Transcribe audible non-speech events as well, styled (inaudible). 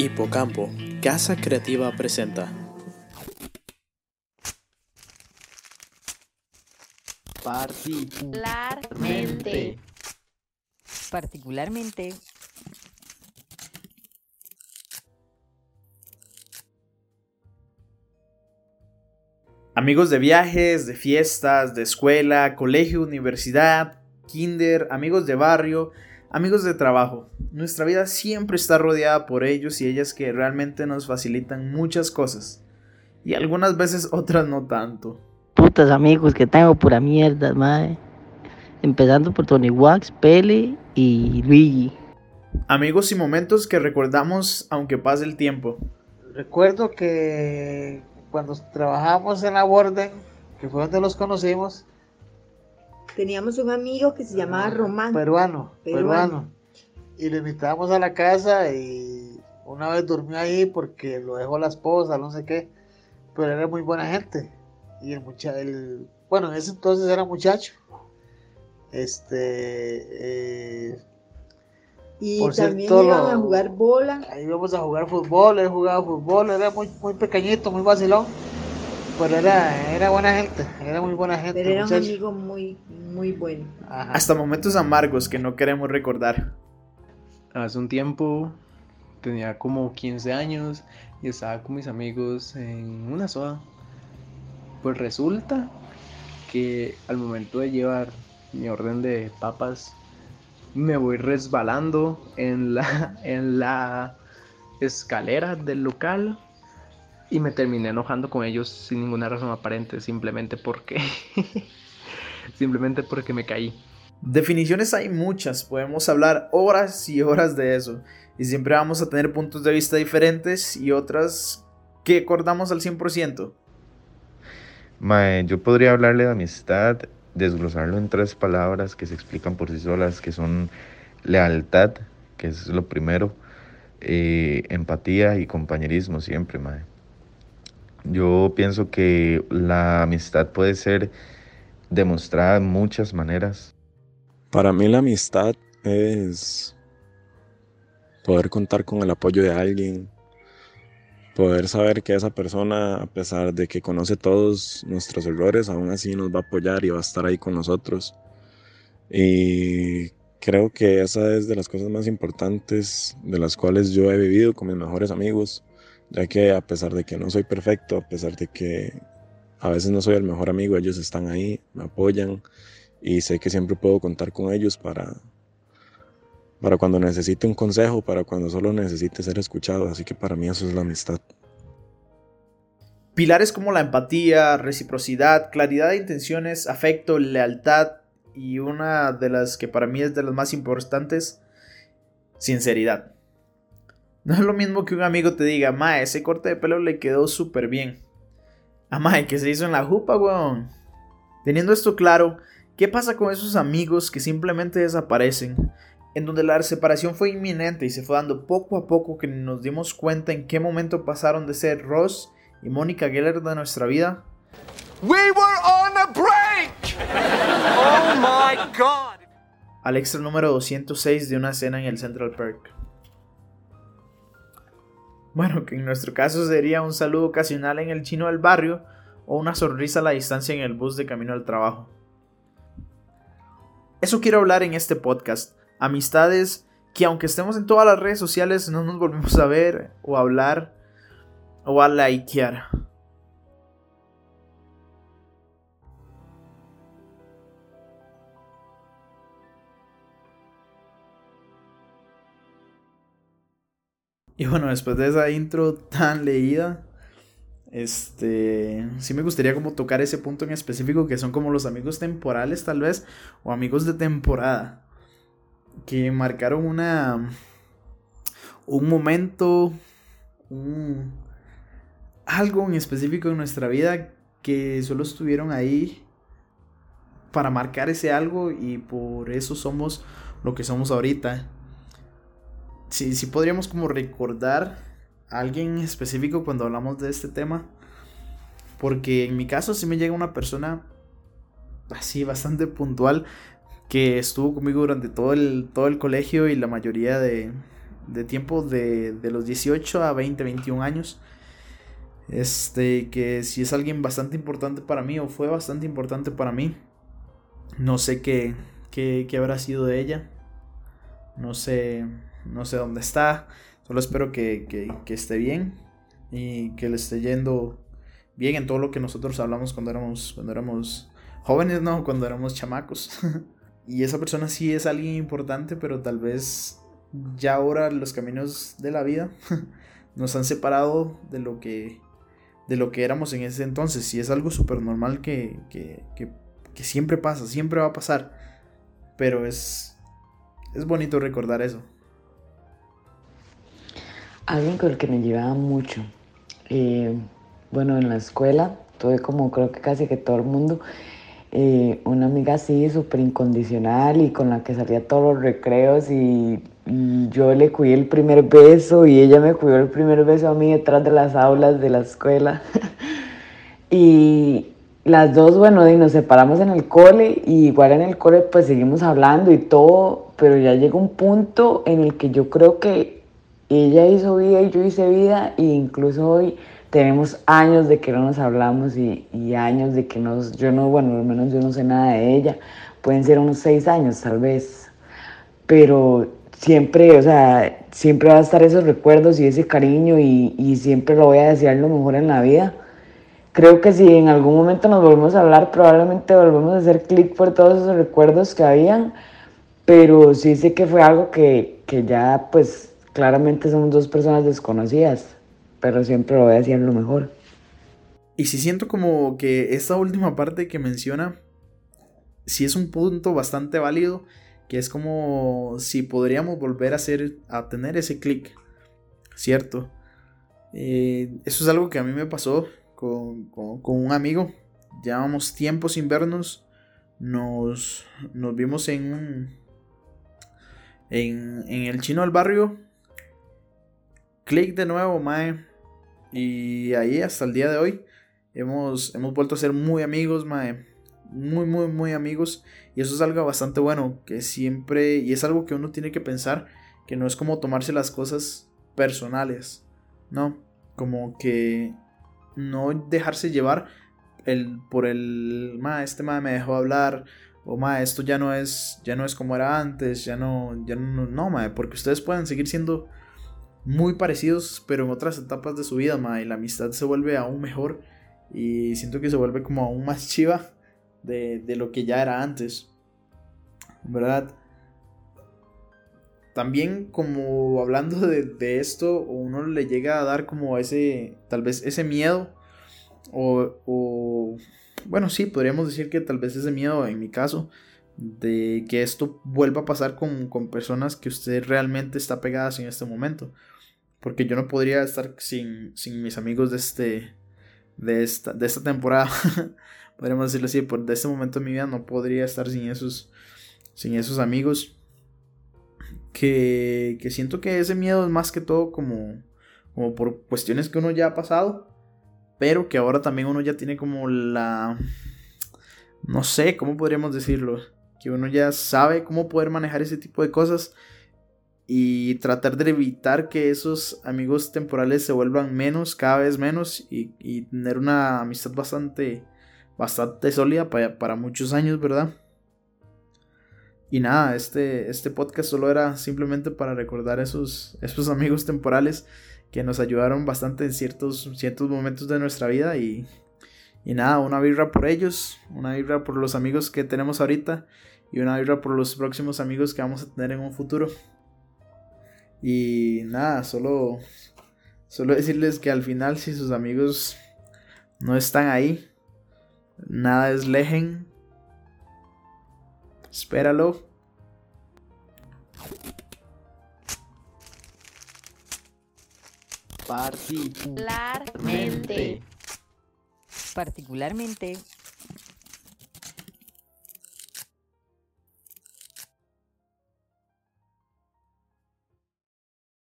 Hipocampo, Casa Creativa presenta. Particularmente. Particularmente. Amigos de viajes, de fiestas, de escuela, colegio, universidad, kinder, amigos de barrio, amigos de trabajo. Nuestra vida siempre está rodeada por ellos y ellas que realmente nos facilitan muchas cosas. Y algunas veces (laughs) otras no tanto. Putas amigos que tengo pura mierda, madre. Empezando por Tony Wax, Pele y Luigi. Amigos y momentos que recordamos aunque pase el tiempo. Recuerdo que cuando trabajamos en la Borden, que fue donde los conocimos, Teníamos un amigo que se llamaba Román. peruano, Peruano. peruano, y lo invitamos a la casa y una vez durmió ahí porque lo dejó la esposa, no sé qué, pero era muy buena gente. Y el muchacho, el, bueno, en ese entonces era muchacho. Este, eh, y por también cierto, iban a jugar bola. ahí íbamos a jugar fútbol, él jugaba fútbol, era muy, muy pequeñito, muy vacilón, pero era, era buena gente, era muy buena gente. Pero era un amigo muy, muy bueno. Ajá. Hasta momentos amargos que no queremos recordar. Hace un tiempo tenía como 15 años y estaba con mis amigos en una soda. Pues resulta que al momento de llevar mi orden de papas me voy resbalando en la, en la escalera del local y me terminé enojando con ellos sin ninguna razón aparente, simplemente porque (laughs) simplemente porque me caí. Definiciones hay muchas, podemos hablar horas y horas de eso. Y siempre vamos a tener puntos de vista diferentes y otras que acordamos al 100%. Mae, yo podría hablarle de amistad, desglosarlo en tres palabras que se explican por sí solas, que son lealtad, que es lo primero, eh, empatía y compañerismo siempre, mae. Yo pienso que la amistad puede ser demostrada de muchas maneras. Para mí la amistad es poder contar con el apoyo de alguien, poder saber que esa persona, a pesar de que conoce todos nuestros errores, aún así nos va a apoyar y va a estar ahí con nosotros. Y creo que esa es de las cosas más importantes de las cuales yo he vivido con mis mejores amigos, ya que a pesar de que no soy perfecto, a pesar de que a veces no soy el mejor amigo, ellos están ahí, me apoyan y sé que siempre puedo contar con ellos para, para cuando necesite un consejo, para cuando solo necesite ser escuchado. Así que para mí eso es la amistad. Pilares como la empatía, reciprocidad, claridad de intenciones, afecto, lealtad y una de las que para mí es de las más importantes, sinceridad. No es lo mismo que un amigo te diga, ma, ese corte de pelo le quedó súper bien. Ah, ma, que se hizo en la jupa, weón. Teniendo esto claro, ¿qué pasa con esos amigos que simplemente desaparecen? En donde la separación fue inminente y se fue dando poco a poco que nos dimos cuenta en qué momento pasaron de ser Ross y Mónica Geller de nuestra vida We were on a break! Oh my god! al extra número 206 de una cena en el Central Park. Bueno, que en nuestro caso sería un saludo ocasional en el chino del barrio o una sonrisa a la distancia en el bus de camino al trabajo. Eso quiero hablar en este podcast. Amistades que aunque estemos en todas las redes sociales no nos volvemos a ver o a hablar o a likear. Y bueno, después de esa intro tan leída, este, sí me gustaría como tocar ese punto en específico que son como los amigos temporales tal vez o amigos de temporada que marcaron una un momento un algo en específico en nuestra vida que solo estuvieron ahí para marcar ese algo y por eso somos lo que somos ahorita. Sí podríamos como recordar a alguien específico cuando hablamos de este tema. Porque en mi caso sí me llega una persona así bastante puntual que estuvo conmigo durante todo el, todo el colegio y la mayoría de, de tiempo de, de los 18 a 20, 21 años. Este, que si es alguien bastante importante para mí o fue bastante importante para mí. No sé qué, qué, qué habrá sido de ella. No sé, no sé dónde está. Solo espero que, que, que esté bien y que le esté yendo bien en todo lo que nosotros hablamos cuando éramos, cuando éramos jóvenes, ¿no? Cuando éramos chamacos. (laughs) y esa persona sí es alguien importante, pero tal vez ya ahora los caminos de la vida (laughs) nos han separado de lo que de lo que éramos en ese entonces. Y es algo súper normal que, que, que, que siempre pasa, siempre va a pasar. Pero es, es bonito recordar eso. Alguien con el que me llevaba mucho. Eh, bueno, en la escuela tuve como creo que casi que todo el mundo. eh, una amiga así, súper incondicional y con la que salía todos los recreos y, yo le cuidé el primer beso y ella me cuidó el primer beso a mí detrás de las aulas de la escuela. (laughs) y las dos, bueno, y nos separamos en el cole y igual en el cole pues seguimos hablando y todo, pero ya llegó un punto en el que yo creo que ella hizo vida y yo hice vida e incluso hoy tenemos años de que no nos hablamos y, y años de que nos, yo no, bueno, al menos yo no sé nada de ella, pueden ser unos seis años tal vez, pero siempre, o sea, siempre va a estar esos recuerdos y ese cariño y, y siempre lo voy a desear lo mejor en la vida. Creo que si en algún momento nos volvemos a hablar, probablemente volvemos a hacer clic por todos esos recuerdos que habían, pero sí sé que fue algo que, que ya, pues, claramente somos dos personas desconocidas, pero siempre lo voy a decir lo mejor. Y si siento como que esta última parte que menciona, sí es un punto bastante válido, que es como si podríamos volver a hacer, a tener ese clic, ¿cierto? Eh, eso es algo que a mí me pasó con, con, con un amigo. Llevábamos tiempo sin vernos. Nos, nos vimos en un. En, en el chino del barrio. Click de nuevo, mae. Y ahí hasta el día de hoy. Hemos, hemos vuelto a ser muy amigos, mae. Muy, muy, muy amigos. Y eso es algo bastante bueno. Que siempre. Y es algo que uno tiene que pensar. Que no es como tomarse las cosas personales. No. Como que no dejarse llevar el, por el, ma, este ma me dejó hablar, o ma, esto ya no es, ya no es como era antes, ya no, ya no, no, ma, porque ustedes pueden seguir siendo muy parecidos, pero en otras etapas de su vida, ma, y la amistad se vuelve aún mejor, y siento que se vuelve como aún más chiva de, de lo que ya era antes, ¿verdad? También como hablando de, de, esto, uno le llega a dar como ese, tal vez ese miedo, o, o, bueno, sí, podríamos decir que tal vez ese miedo, en mi caso, de que esto vuelva a pasar con, con personas que usted realmente está pegadas en este momento. Porque yo no podría estar sin, sin mis amigos de, este, de, esta, de esta temporada, (laughs) podríamos decirlo así, por de este momento de mi vida no podría estar sin esos, sin esos amigos que, que siento que ese miedo es más que todo como, como por cuestiones que uno ya ha pasado, pero que ahora también uno ya tiene como la... No sé, ¿cómo podríamos decirlo? Que uno ya sabe cómo poder manejar ese tipo de cosas y tratar de evitar que esos amigos temporales se vuelvan menos, cada vez menos y, tener una amistad bastante, bastante sólida para, para muchos años, ¿verdad? Y nada, este, este podcast solo era simplemente para recordar esos, esos amigos temporales que nos ayudaron bastante en ciertos, ciertos momentos de nuestra vida. Y, y nada, una birra por ellos, una birra por los amigos que tenemos ahorita y una birra por los próximos amigos que vamos a tener en un futuro. Y nada, solo, solo decirles que al final si sus amigos no están ahí, nada es lejen Espéralo. Particularmente. Particularmente